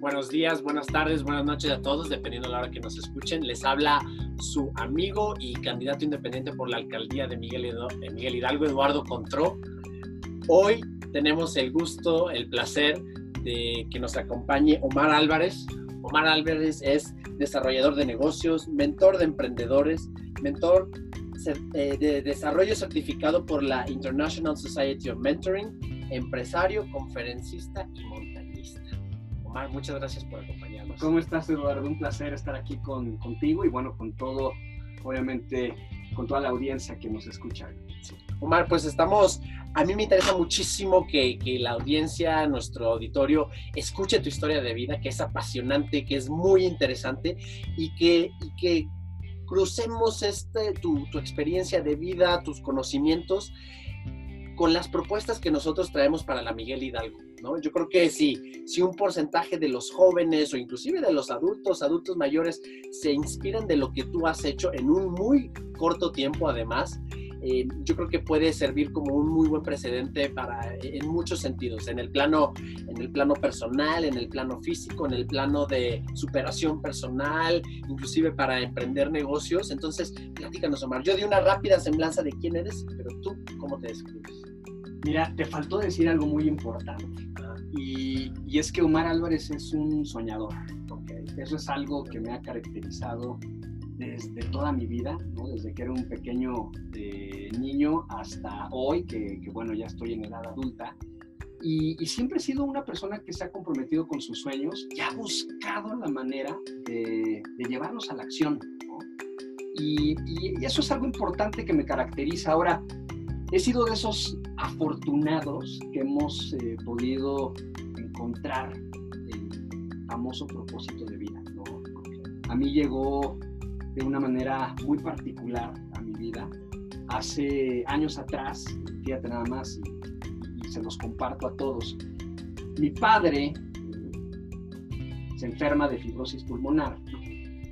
Buenos días, buenas tardes, buenas noches a todos, dependiendo de la hora que nos escuchen. Les habla su amigo y candidato independiente por la alcaldía de Miguel, Hidalgo, Eduardo Contró. Hoy tenemos el gusto, el placer de que nos acompañe Omar Álvarez. Omar Álvarez es desarrollador de negocios, mentor de emprendedores, mentor eh, de desarrollo certificado por la International Society of Mentoring, empresario, conferencista y. Omar, muchas gracias por acompañarnos. ¿Cómo estás, Eduardo? Un placer estar aquí con, contigo y bueno, con todo, obviamente, con toda la audiencia que nos escucha. Omar, pues estamos, a mí me interesa muchísimo que, que, la audiencia, nuestro auditorio, escuche tu historia de vida, que es apasionante, que es muy interesante y que, y que crucemos este, tu, tu experiencia de vida, tus conocimientos con las propuestas que nosotros traemos para la Miguel Hidalgo. Yo creo que si, si un porcentaje de los jóvenes o inclusive de los adultos, adultos mayores, se inspiran de lo que tú has hecho en un muy corto tiempo además, eh, yo creo que puede servir como un muy buen precedente para, en muchos sentidos, en el, plano, en el plano personal, en el plano físico, en el plano de superación personal, inclusive para emprender negocios. Entonces, platícanos, Omar. Yo di una rápida semblanza de quién eres, pero tú, ¿cómo te describes? Mira, te faltó decir algo muy importante. Y, y, es que Omar Álvarez es un soñador. Okay. Eso es algo que me ha caracterizado desde toda mi vida, ¿no? desde que era un pequeño eh, niño hasta hoy, que, bueno, ya estoy en edad adulta. Y, siempre he sido una persona que se ha comprometido con sus sueños y ha buscado la manera de, llevarlos a la acción. ¿no? Y, y, eso es algo importante que me caracteriza. Ahora, he sido de esos afortunados que hemos eh, podido encontrar el famoso propósito de vida. ¿no? A mí llegó de una manera muy particular a mi vida. Hace años atrás, fíjate nada más, y, se los comparto a todos, mi padre se enferma de fibrosis pulmonar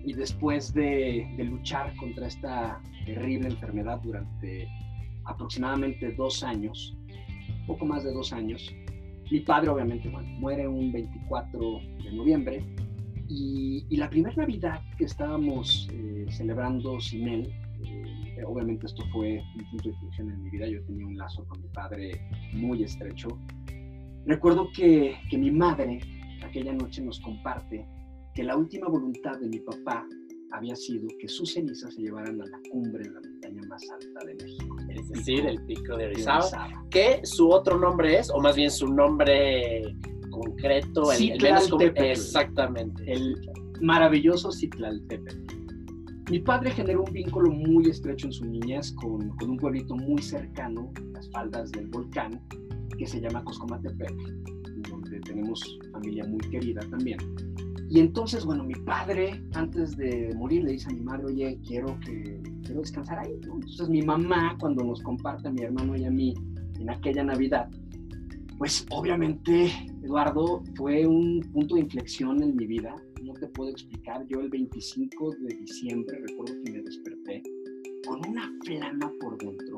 y después de, de luchar contra esta terrible enfermedad durante aproximadamente dos años, poco más de dos años, mi padre obviamente bueno, muere un 24 de noviembre. Y, la primera Navidad que estábamos eh, celebrando sin él, eh, obviamente esto fue un punto de inflexión en mi vida, yo tenía un lazo con mi padre muy estrecho. Recuerdo que, que mi madre aquella noche nos comparte que la última voluntad de mi papá había sido que sus cenizas se llevaran a la cumbre de la montaña más alta de México. Es decir, el pico de Orizaba, que su otro nombre es, o más bien su nombre concreto, el, el menos Exactamente. El maravilloso Citlaltépetl. Mi padre generó un vínculo muy estrecho en su niñez con, con, un pueblito muy cercano, las faldas del volcán, que se llama Coscomatepec, donde tenemos familia muy querida también. Y entonces, bueno, mi padre, antes de morir, le dice a mi madre, oye, quiero que quiero descansar ahí. Entonces mi mamá, cuando nos comparte a mi hermano y a mí en aquella Navidad, pues obviamente, Eduardo, fue un punto de inflexión en mi vida. No te puedo explicar. Yo el 25 de diciembre recuerdo que me desperté con una flama por dentro,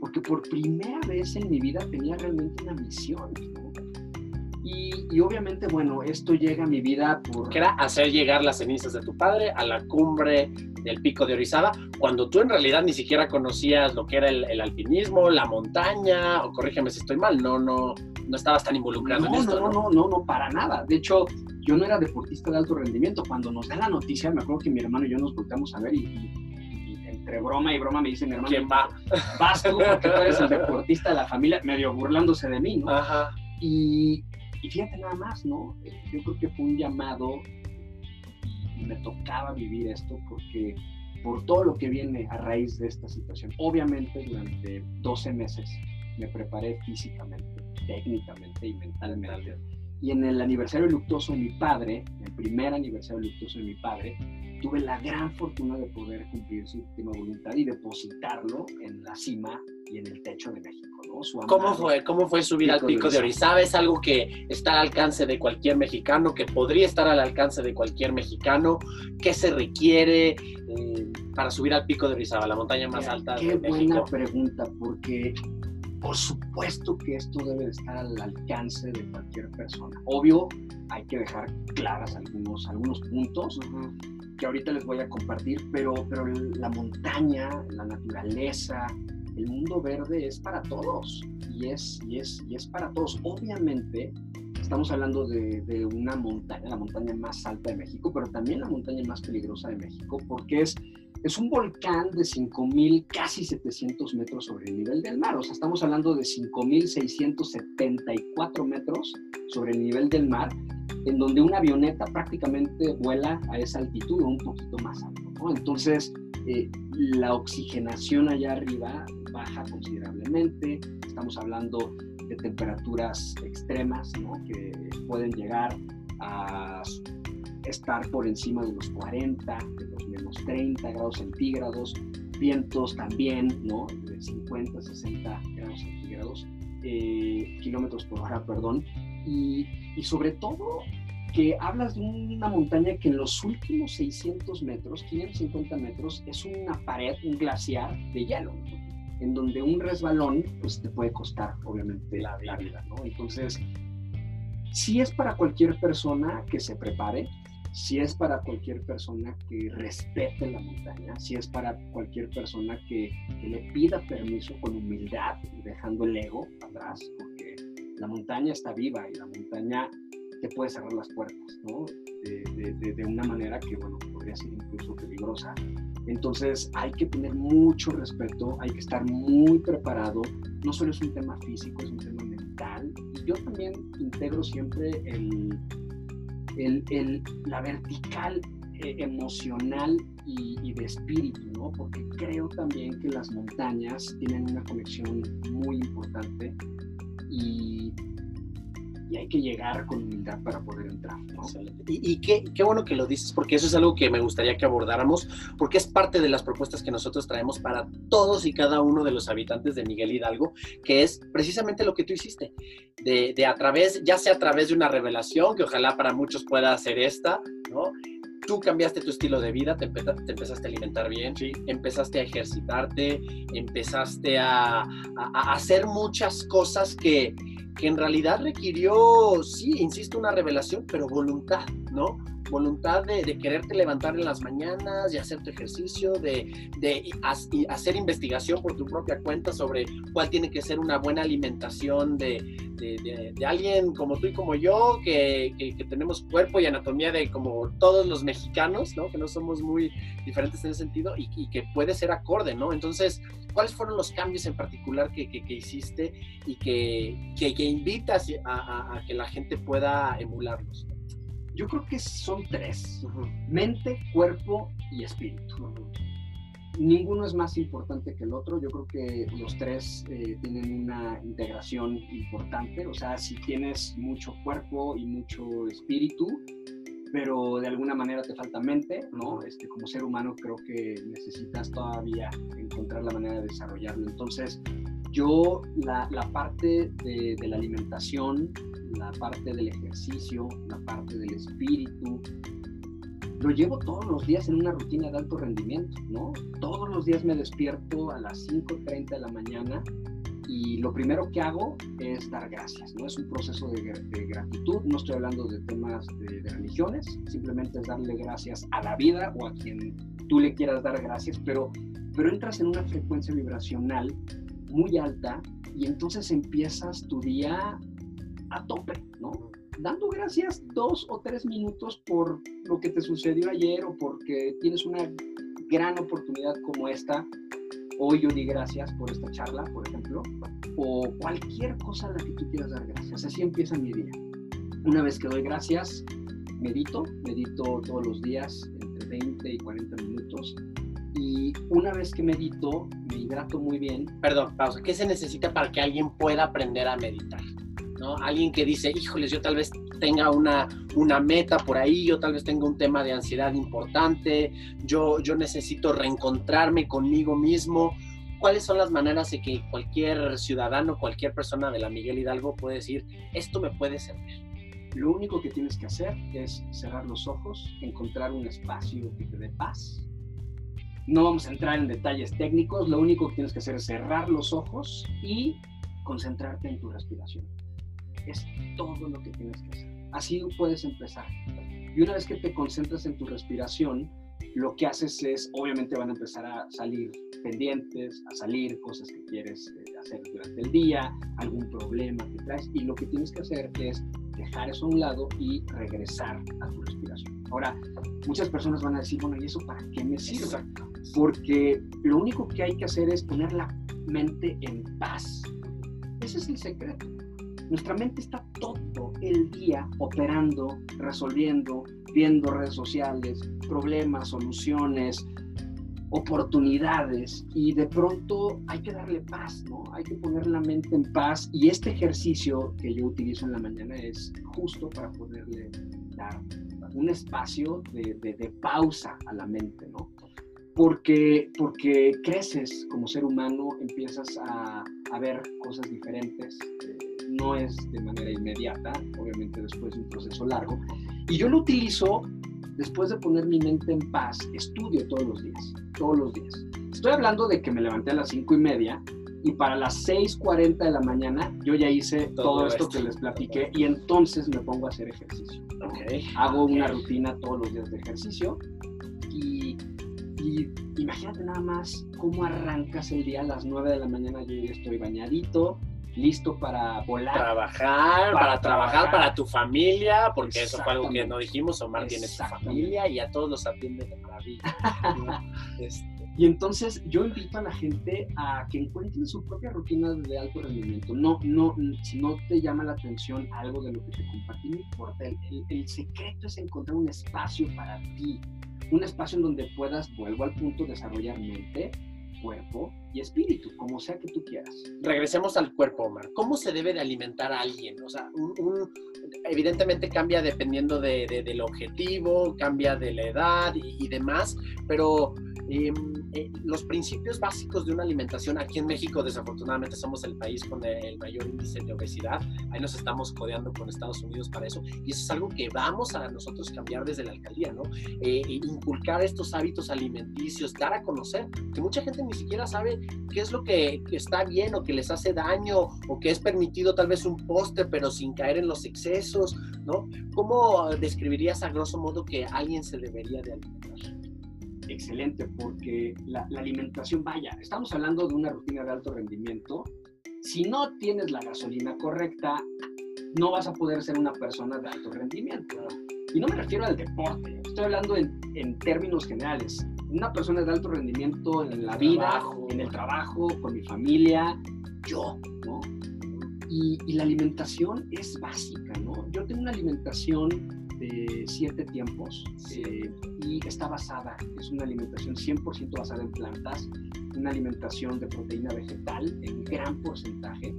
porque por primera vez en mi vida tenía realmente una misión. Y, obviamente, bueno, esto llega a mi vida por... Que era hacer llegar las cenizas de tu padre a la cumbre del pico de Orizaba, cuando tú en realidad ni siquiera conocías lo que era el, alpinismo, la montaña, o corrígeme si estoy mal, no, no, no estabas tan involucrado en esto. No, no, no, no, no, para nada. De hecho, yo no era deportista de alto rendimiento. Cuando nos dan la noticia, me acuerdo que mi hermano y yo nos volteamos a ver y, entre broma y broma me dice mi hermano, ¿quién va? Vas tú porque tú eres el deportista de la familia, medio burlándose de mí, ¿no? Ajá. Y, y fíjate nada más, ¿no? Yo creo que fue un llamado y me tocaba vivir esto porque por todo lo que viene a raíz de esta situación. Obviamente durante 12 meses me preparé físicamente, técnicamente y mentalmente. Y en el aniversario luctuoso de mi padre, el primer aniversario luctuoso de mi padre, tuve la gran fortuna de poder cumplir su última voluntad y depositarlo en la cima y en el techo de México. ¿no? ¿Cómo fue, ¿Cómo fue subir al pico de Orizaba? ¿Es algo que está al alcance de cualquier mexicano, que podría estar al alcance de cualquier mexicano? ¿Qué se requiere eh, para subir al pico de Orizaba, la montaña más alta de México? Qué buena pregunta, porque por supuesto que esto debe de estar al alcance de cualquier persona. Obvio, hay que dejar claras algunos, algunos puntos que ahorita les voy a compartir, pero, pero la montaña, la naturaleza, el mundo verde es para todos y es, y es, y es para todos. Obviamente, estamos hablando de, de, una montaña, la montaña más alta de México, pero también la montaña más peligrosa de México, porque es es un volcán de 5.000, casi 700 metros sobre el nivel del mar. O sea, estamos hablando de 5.674 metros sobre el nivel del mar, en donde una avioneta prácticamente vuela a esa altitud o un poquito más alto. Entonces, eh, la oxigenación allá arriba baja considerablemente. Estamos hablando de temperaturas extremas ¿no? que pueden llegar a estar por encima de los 40, de los menos 30 grados centígrados, vientos también, ¿no? De 50, 60 grados centígrados, eh, kilómetros por hora, perdón, y, y sobre todo que hablas de una montaña que en los últimos 600 metros, 550 metros, es una pared, un glaciar de hielo, en donde un resbalón pues te puede costar obviamente la, la vida, ¿no? Entonces, si es para cualquier persona que se prepare, si es para cualquier persona que respete la montaña, si es para cualquier persona que, le pida permiso con humildad, dejando el ego atrás, porque la montaña está viva y la montaña te puede cerrar las puertas, ¿no? De, de, una manera que, bueno, podría ser incluso peligrosa. Entonces hay que tener mucho respeto, hay que estar muy preparado. No solo es un tema físico, es un tema mental. Y yo también integro siempre el, el, la vertical eh, emocional y, de espíritu, ¿no? Porque creo también que las montañas tienen una conexión muy importante y, y hay que llegar con humildad para poder entrar, ¿no? Y, y qué, qué, bueno que lo dices, porque eso es algo que me gustaría que abordáramos, porque es parte de las propuestas que nosotros traemos para todos y cada uno de los habitantes de Miguel Hidalgo, que es precisamente lo que tú hiciste, de, de a través, ya sea a través de una revelación, que ojalá para muchos pueda ser esta, ¿no? tú cambiaste tu estilo de vida, te, te empezaste a alimentar bien, sí. empezaste a ejercitarte, empezaste a, a, a, hacer muchas cosas que, que en realidad requirió, sí, insisto, una revelación, pero voluntad, ¿no? voluntad de, quererte levantar en las mañanas y hacer tu ejercicio, de, de hacer investigación por tu propia cuenta sobre cuál tiene que ser una buena alimentación de, alguien como tú y como yo, que, tenemos cuerpo y anatomía de como todos los mexicanos, ¿no? que no somos muy diferentes en ese sentido y, y que puede ser acorde, ¿no? Entonces, ¿cuáles fueron los cambios en particular que, hiciste y que, invitas a que la gente pueda emularlos? Yo creo que son tres, mente, cuerpo y espíritu. Ninguno es más importante que el otro, yo creo que los tres eh, tienen una integración importante, o sea, si tienes mucho cuerpo y mucho espíritu, pero de alguna manera te falta mente, ¿no? Este, como ser humano creo que necesitas todavía encontrar la manera de desarrollarlo. Entonces, yo la, parte de, la alimentación, la parte del ejercicio, la parte del espíritu, lo llevo todos los días en una rutina de alto rendimiento, ¿no? Todos los días me despierto a las 5.30 de la mañana y lo primero que hago es dar gracias, ¿no? Es un proceso de, de gratitud, no estoy hablando de temas de, de, religiones, simplemente es darle gracias a la vida o a quien tú le quieras dar gracias, pero, pero entras en una frecuencia vibracional muy alta y entonces empiezas tu día a tope, ¿no? Dando gracias dos o tres minutos por lo que te sucedió ayer o porque tienes una gran oportunidad como esta. Hoy yo di gracias por esta charla, por ejemplo, o cualquier cosa a la que tú quieras dar gracias. Así empieza mi día. Una vez que doy gracias, medito, medito todos los días entre 20 y 40 minutos y una vez que medito, me hidrato muy bien. Perdón, pausa. ¿Qué se necesita para que alguien pueda aprender a meditar? ¿No? Alguien que dice, híjoles, yo tal vez tenga una, una meta por ahí, yo tal vez tenga un tema de ansiedad importante, yo, yo necesito reencontrarme conmigo mismo. ¿Cuáles son las maneras de que cualquier ciudadano, cualquier persona de la Miguel Hidalgo puede decir, esto me puede servir? Lo único que tienes que hacer es cerrar los ojos, encontrar un espacio que te dé paz, no vamos a entrar en detalles técnicos, lo único que tienes que hacer es cerrar los ojos y concentrarte en tu respiración. Es todo lo que tienes que hacer. Así puedes empezar. Y una vez que te concentras en tu respiración, lo que haces es, obviamente van a empezar a salir pendientes, a salir cosas que quieres eh, hacer durante el día, algún problema que traes, y lo que tienes que hacer es dejar eso a un lado y regresar a tu respiración. Ahora, muchas personas van a decir, bueno, ¿y eso para qué me sirve? Porque lo único que hay que hacer es poner la mente en paz. Ese es el secreto. Nuestra mente está todo el día operando, resolviendo, viendo redes sociales, problemas, soluciones, oportunidades y de pronto hay que darle paz, ¿no? Hay que poner la mente en paz y este ejercicio que yo utilizo en la mañana es justo para poderle dar un espacio de, pausa a la mente, ¿no? Porque, porque creces como ser humano, empiezas a, a ver cosas diferentes, eh, no es de manera inmediata, obviamente después de un proceso largo. Y yo lo utilizo después de poner mi mente en paz, estudio todos los días, todos los días. Estoy hablando de que me levanté a las cinco y media y para las 6.40 de la mañana yo ya hice todo, esto, que les platiqué y entonces me pongo a hacer ejercicio. Hago una rutina todos los días de ejercicio y, y, imagínate nada más cómo arrancas el día a las 9 de la mañana, yo ya estoy bañadito, listo para volar. Trabajar, para, trabajar, para tu familia, porque eso fue algo que no dijimos, Omar tiene su familia y a todos los atiende de maravilla. Este. Y entonces yo invito a la gente a que encuentren su propia rutina de alto rendimiento. No, no, si no te llama la atención algo de lo que te compartí, no importa. El, el secreto es encontrar un espacio para ti, un espacio en donde puedas, vuelvo al punto, desarrollar mente, cuerpo y espíritu, como sea que tú quieras. Regresemos al cuerpo, Omar. ¿Cómo se debe de alimentar a alguien? O sea, evidentemente cambia dependiendo de, del objetivo, cambia de la edad y, demás, pero em, eh, los principios básicos de una alimentación, aquí en México desafortunadamente somos el país con el mayor índice de obesidad, ahí nos estamos codeando con Estados Unidos para eso, y eso es algo que vamos a nosotros cambiar desde la alcaldía, ¿no? Eh, inculcar estos hábitos alimenticios, dar a conocer, que mucha gente ni siquiera sabe qué es lo que, está bien o que les hace daño o que es permitido tal vez un postre pero sin caer en los excesos, ¿no? ¿Cómo describirías a grosso modo que alguien se debería de alimentar? Excelente, porque la, la alimentación, vaya, estamos hablando de una rutina de alto rendimiento. Si no tienes la gasolina correcta, no vas a poder ser una persona de alto rendimiento. Y no me refiero al deporte, estoy hablando en, en términos generales una persona de alto rendimiento en la vida, en el trabajo, con mi familia, yo, ¿no? Y, la alimentación es básica, ¿no? Yo tengo una alimentación de siete tiempos eh, y está basada, es una alimentación 100% basada en plantas, una alimentación de proteína vegetal en gran porcentaje.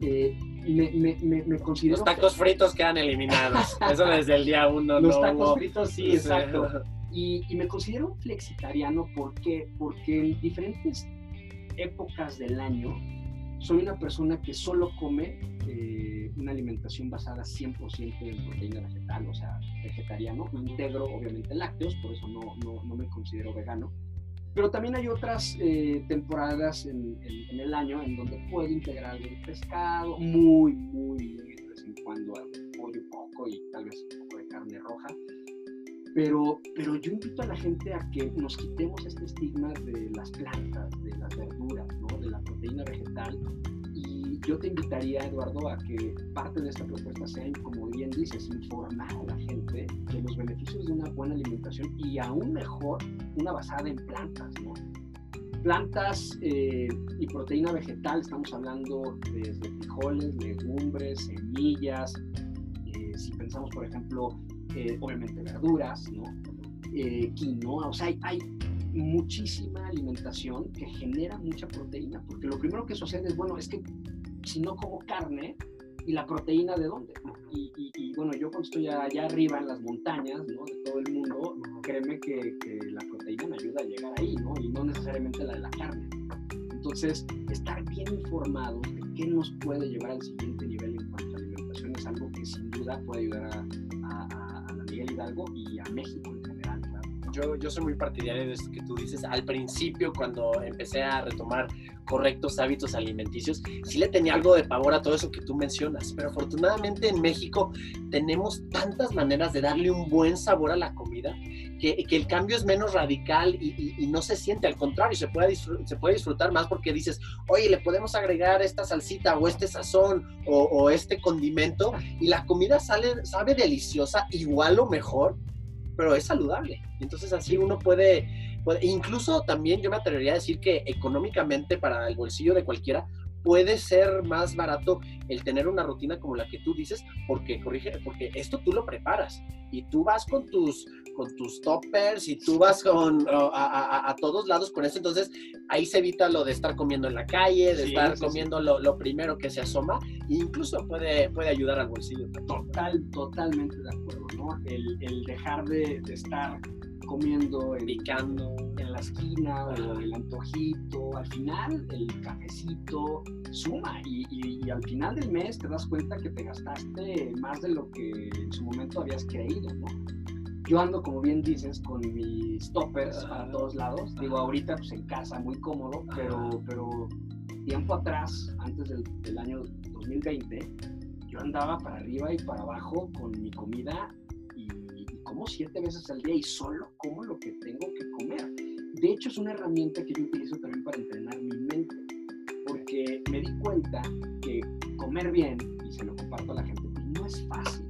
Eh, me, me, me, considero... Los tacos fritos quedan eliminados. Eso desde el día uno. Los tacos fritos, sí, exacto. Y, me considero flexitariano porque, porque en diferentes épocas del año soy una persona que solo come eh, una alimentación basada 100% en proteína vegetal, o sea, vegetariano. Integro, obviamente, lácteos, por eso no, no, no me considero vegano. Pero también hay otras eh, temporadas en, en, el año en donde puedo integrar algo de pescado, muy, muy de vez en cuando algo de pollo poco y tal vez un poco de carne roja. Pero, pero yo invito a la gente a que nos quitemos este estigma de las plantas, de las verduras, ¿no? de la proteína vegetal. Yo te invitaría, Eduardo, a que parte de esta propuesta sea, como bien dices, informar a la gente de los beneficios de una buena alimentación y aún mejor, una basada en plantas. ¿no? Plantas eh, y proteína vegetal, estamos hablando desde frijoles, legumbres, semillas. Eh, si pensamos, por ejemplo, eh, obviamente verduras, ¿no? Eh, quinoa, o sea, hay, muchísima alimentación que genera mucha proteína, porque lo primero que sucede es, bueno, es que si no como carne, ¿y la proteína de dónde? Y, bueno, yo cuando estoy allá arriba en las montañas, ¿no? De todo el mundo, créeme que, la proteína me ayuda a llegar ahí, ¿no? Y no necesariamente la de la carne. Entonces, estar bien informados de qué nos puede llevar al siguiente nivel en cuanto a alimentación es algo que sin duda puede ayudar a, Hidalgo y a México. Yo, yo soy muy partidario de esto que tú dices. Al principio, cuando empecé a retomar correctos hábitos alimenticios, sí le tenía algo de pavor a todo eso que tú mencionas, pero afortunadamente en México tenemos tantas maneras de darle un buen sabor a la comida que, que el cambio es menos radical y, y, no se siente, al contrario, se puede, se puede disfrutar más porque dices, oye, le podemos agregar esta salsita o este sazón o, o este condimento y la comida sale, sabe deliciosa, igual o mejor, pero es saludable. Entonces así uno puede incluso también yo me atrevería a decir que económicamente para el bolsillo de cualquiera puede ser más barato el tener una rutina como la que tú dices, porque corrige, porque esto tú lo preparas y tú vas con tus con tus toppers y tú vas con a, todos lados con eso, entonces ahí se evita lo de estar comiendo en la calle, de estar comiendo Lo, lo, primero que se asoma, e incluso puede, puede ayudar al bolsillo. Total, totalmente de acuerdo, ¿no? El, el dejar de, de estar comiendo, picando. en la esquina o el antojito, al final el cafecito suma y, al final del mes te das cuenta que te gastaste más de lo que en su momento habías creído, ¿no? Yo ando, como bien dices, con mis toppers para todos lados. Digo, ahorita pues en casa, muy cómodo, pero, pero tiempo atrás, antes del, del año 2020, yo andaba para arriba y para abajo con mi comida como siete veces al día y solo como lo que tengo que comer. De hecho, es una herramienta que yo utilizo también para entrenar mi mente, porque me di cuenta que comer bien, y se lo comparto a la gente, no es fácil.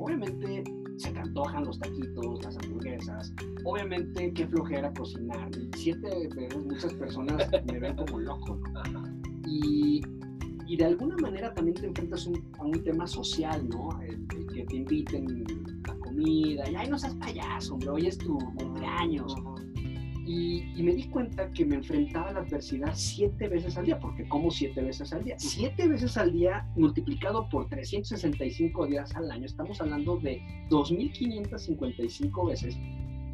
Obviamente se te antojan los taquitos, las hamburguesas, obviamente qué flojera cocinar. Siete veces muchas personas me ven como loco, Y, y, de alguna manera también te enfrentas a un tema social, ¿no? El, que te inviten y ay, no seas payaso, hombre, hoy es tu cumpleaños. Y, y, me di cuenta que me enfrentaba a la adversidad siete veces al día, porque como siete veces al día. Siete veces al día multiplicado por 365 días al año, estamos hablando de 2.555 veces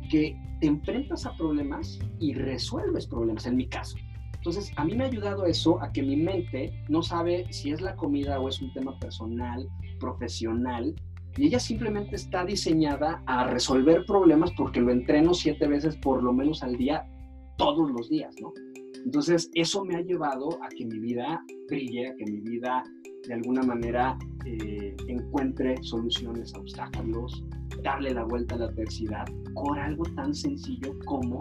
que te enfrentas a problemas y resuelves problemas, en mi caso. Entonces, a mí me ha ayudado eso a que mi mente no sabe si es la comida o es un tema personal, profesional, y ella simplemente está diseñada a resolver problemas porque lo entreno siete veces por lo menos al día, todos los días, ¿no? Entonces, eso me ha llevado a que mi vida brille, a que mi vida de alguna manera eh, encuentre soluciones a obstáculos, darle la vuelta a la adversidad con algo tan sencillo como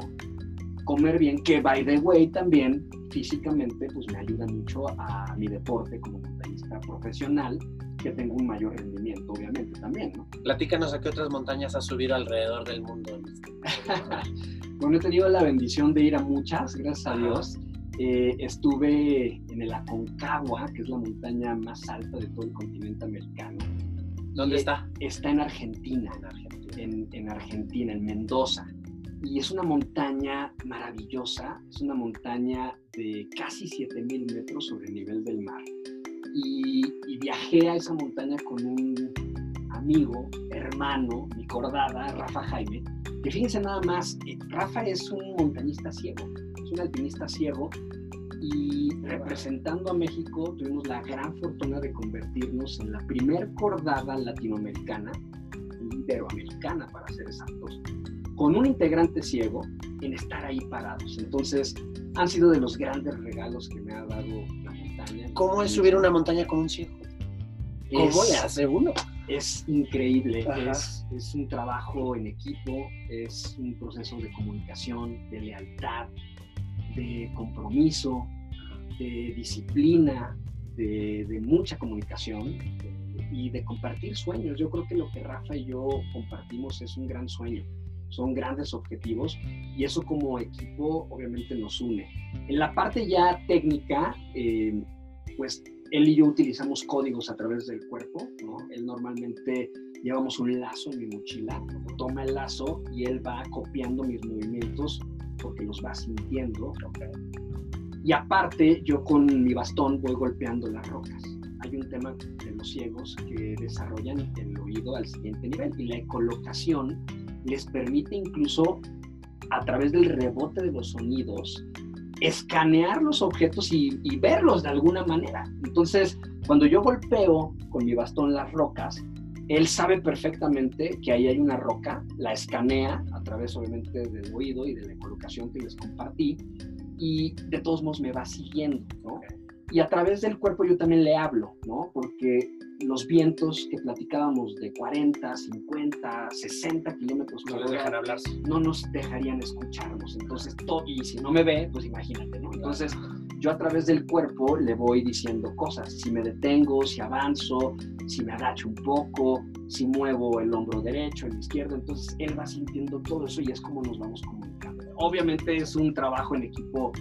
comer bien, que by the way también físicamente pues me ayuda mucho a mi deporte como montañista profesional que tengo un mayor rendimiento, obviamente, también, ¿no? Platícanos a qué otras montañas has subido alrededor del mundo. bueno, he tenido la bendición de ir a muchas, gracias a Dios. Eh, estuve en el Aconcagua, que es la montaña más alta de todo el continente americano. ¿Dónde está? Está en Argentina, en Argentina, en, en Argentina, en Mendoza. Y es una montaña maravillosa, es una montaña de casi 7.000 metros sobre el nivel del mar y, viajé a esa montaña con un amigo, hermano, mi cordada, Rafa Jaime, que fíjense nada más, eh, Rafa es un montañista ciego, es un alpinista ciego y representando a México tuvimos la gran fortuna de convertirnos en la primer cordada latinoamericana, iberoamericana para ser exactos, con un integrante ciego en estar ahí parados. Entonces, han sido de los grandes regalos que me ha dado ¿Cómo es subir una montaña con un ciego? ¿Cómo le hace uno? Es increíble, es, es, un trabajo en equipo, es un proceso de comunicación, de lealtad, de compromiso, de disciplina, de, de mucha comunicación y de compartir sueños. Yo creo que lo que Rafa y yo compartimos es un gran sueño son grandes objetivos y eso como equipo obviamente nos une. En la parte ya técnica, eh, pues él y yo utilizamos códigos a través del cuerpo, ¿no? Él normalmente llevamos un lazo en mi mochila, toma el lazo y él va copiando mis movimientos porque los va sintiendo. Y aparte, yo con mi bastón voy golpeando las rocas. Hay un tema de los ciegos que desarrollan el oído al siguiente nivel y la ecolocación les permite incluso a través del rebote de los sonidos escanear los objetos y, verlos de alguna manera. Entonces, cuando yo golpeo con mi bastón las rocas, él sabe perfectamente que ahí hay una roca, la escanea a través obviamente del oído y de la colocación que les compartí y de todos modos me va siguiendo, ¿no? Y a través del cuerpo yo también le hablo, ¿no? Porque los vientos que platicábamos de 40, 50, 60 kilómetros por hora no nos dejarían escucharnos. Entonces, y si no me ve, pues imagínate, ¿no? Entonces, yo a través del cuerpo le voy diciendo cosas. Si me detengo, si avanzo, si me agacho un poco, si muevo el hombro derecho, el izquierdo. Entonces, él va sintiendo todo eso y es como nos vamos comunicando. Obviamente es un trabajo en equipo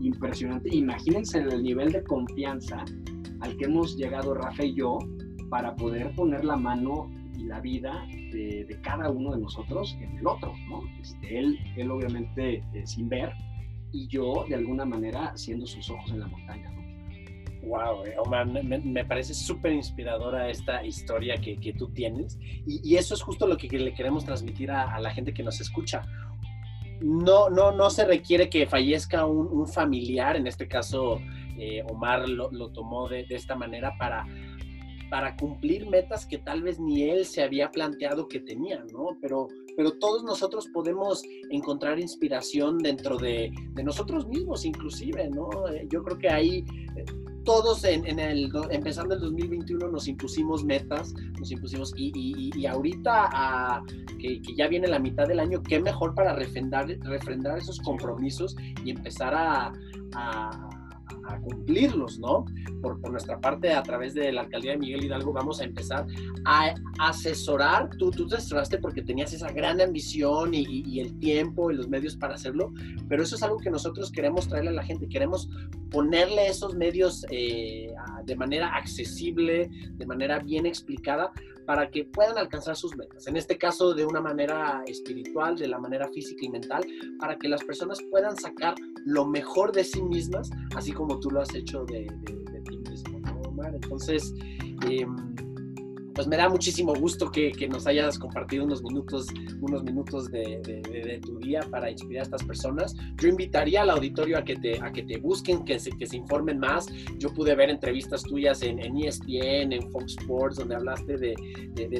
impresionante. Imagínense el nivel de confianza al que hemos llegado Rafa y yo para poder poner la mano y la vida de, cada uno de nosotros en el otro, ¿no? Este, él, él obviamente eh, sin ver y yo de alguna manera siendo sus ojos en la montaña, ¿no? Wow, eh, Omar, me, parece súper inspiradora esta historia que, que tú tienes y, eso es justo lo que, le queremos transmitir a, a, la gente que nos escucha no, no, no se requiere que fallezca un, familiar, en este caso eh, Omar lo, tomó de, esta manera para, para cumplir metas que tal vez ni él se había planteado que tenía, ¿no? Pero, pero todos nosotros podemos encontrar inspiración dentro de, de nosotros mismos, inclusive, ¿no? Eh, yo creo que ahí eh, todos en, el, empezando el 2021 nos impusimos metas, nos impusimos, y, y, ahorita que, ya viene la mitad del año, qué mejor para refrendar, refrendar esos compromisos y empezar a a cumplirlos, ¿no? Por, nuestra parte, a través de la alcaldía de Miguel Hidalgo, vamos a empezar a asesorar. Tú, tú te asesoraste porque tenías esa gran ambición y, el tiempo y los medios para hacerlo, pero eso es algo que nosotros queremos traerle a la gente. Queremos ponerle esos medios eh, de manera accesible, de manera bien explicada, para que puedan alcanzar sus metas. En este caso, de una manera espiritual, de la manera física y mental, para que las personas puedan sacar lo mejor de sí mismas, así como tú lo has hecho de, ti mismo, ¿no, Omar? Entonces, eh, pues me da muchísimo gusto que, que, nos hayas compartido unos minutos, unos minutos de, de, tu día para inspirar a estas personas. Yo invitaría al auditorio a que te, a que te busquen, que se, que se informen más. Yo pude ver entrevistas tuyas en, en ESPN, en Fox Sports, donde hablaste de,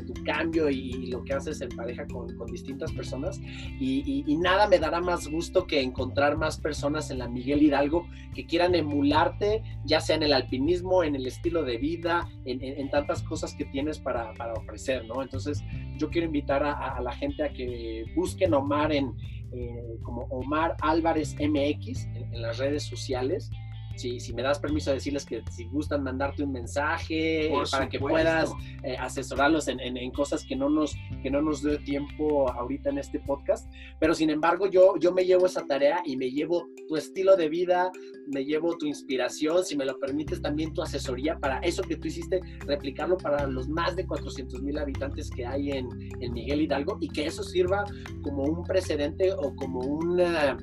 tu cambio y, lo que haces en pareja con, con distintas personas. Y, y, nada me dará más gusto que encontrar más personas en la Miguel Hidalgo que quieran emularte, ya sea en el alpinismo, en el estilo de vida, en, en tantas cosas que tienes para, para ofrecer, ¿no? Entonces, yo quiero invitar a, la gente a que busquen Omar en, eh, como Omar Álvarez MX en las redes sociales si, si me das permiso de decirles que si gustan mandarte un mensaje para que puedas eh, asesorarlos en, en, cosas que no, nos, que no nos dé tiempo ahorita en este podcast. Pero sin embargo, yo, yo me llevo esa tarea y me llevo tu estilo de vida, me llevo tu inspiración, si me lo permites, también tu asesoría para eso que tú hiciste, replicarlo para los más de 400 mil habitantes que hay en, en, Miguel Hidalgo y que eso sirva como un precedente o como un eh,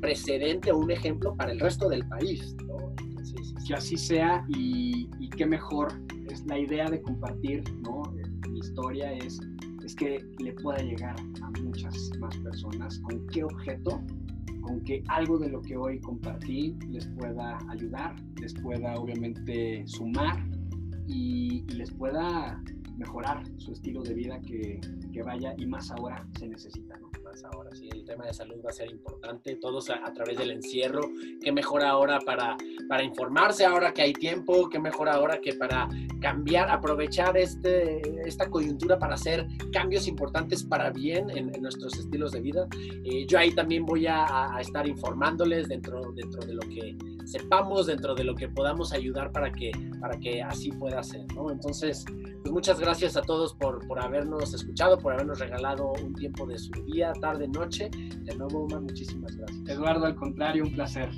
precedente o un ejemplo para el resto del país que así sea y, qué mejor es la idea de compartir ¿no? mi historia es, es que le pueda llegar a muchas más personas con qué objeto con que algo de lo que hoy compartí les pueda ayudar, les pueda obviamente sumar y, les pueda mejorar su estilo de vida que, vaya y más ahora se necesita. Más ahora, sí, el tema de salud va a ser importante, todos a, través del encierro, qué mejor ahora para, para informarse ahora que hay tiempo, qué mejor ahora que para cambiar, aprovechar este, esta coyuntura para hacer cambios importantes para bien en, nuestros estilos de vida. Eh, yo ahí también voy a, a, estar informándoles dentro, dentro de lo que sepamos dentro de lo que podamos ayudar para que, para que así pueda ser. Entonces, pues muchas gracias a todos por, por habernos escuchado, por habernos regalado un tiempo de su día, tarde, noche. De nuevo, Omar, muchísimas gracias. Eduardo, al contrario, un placer.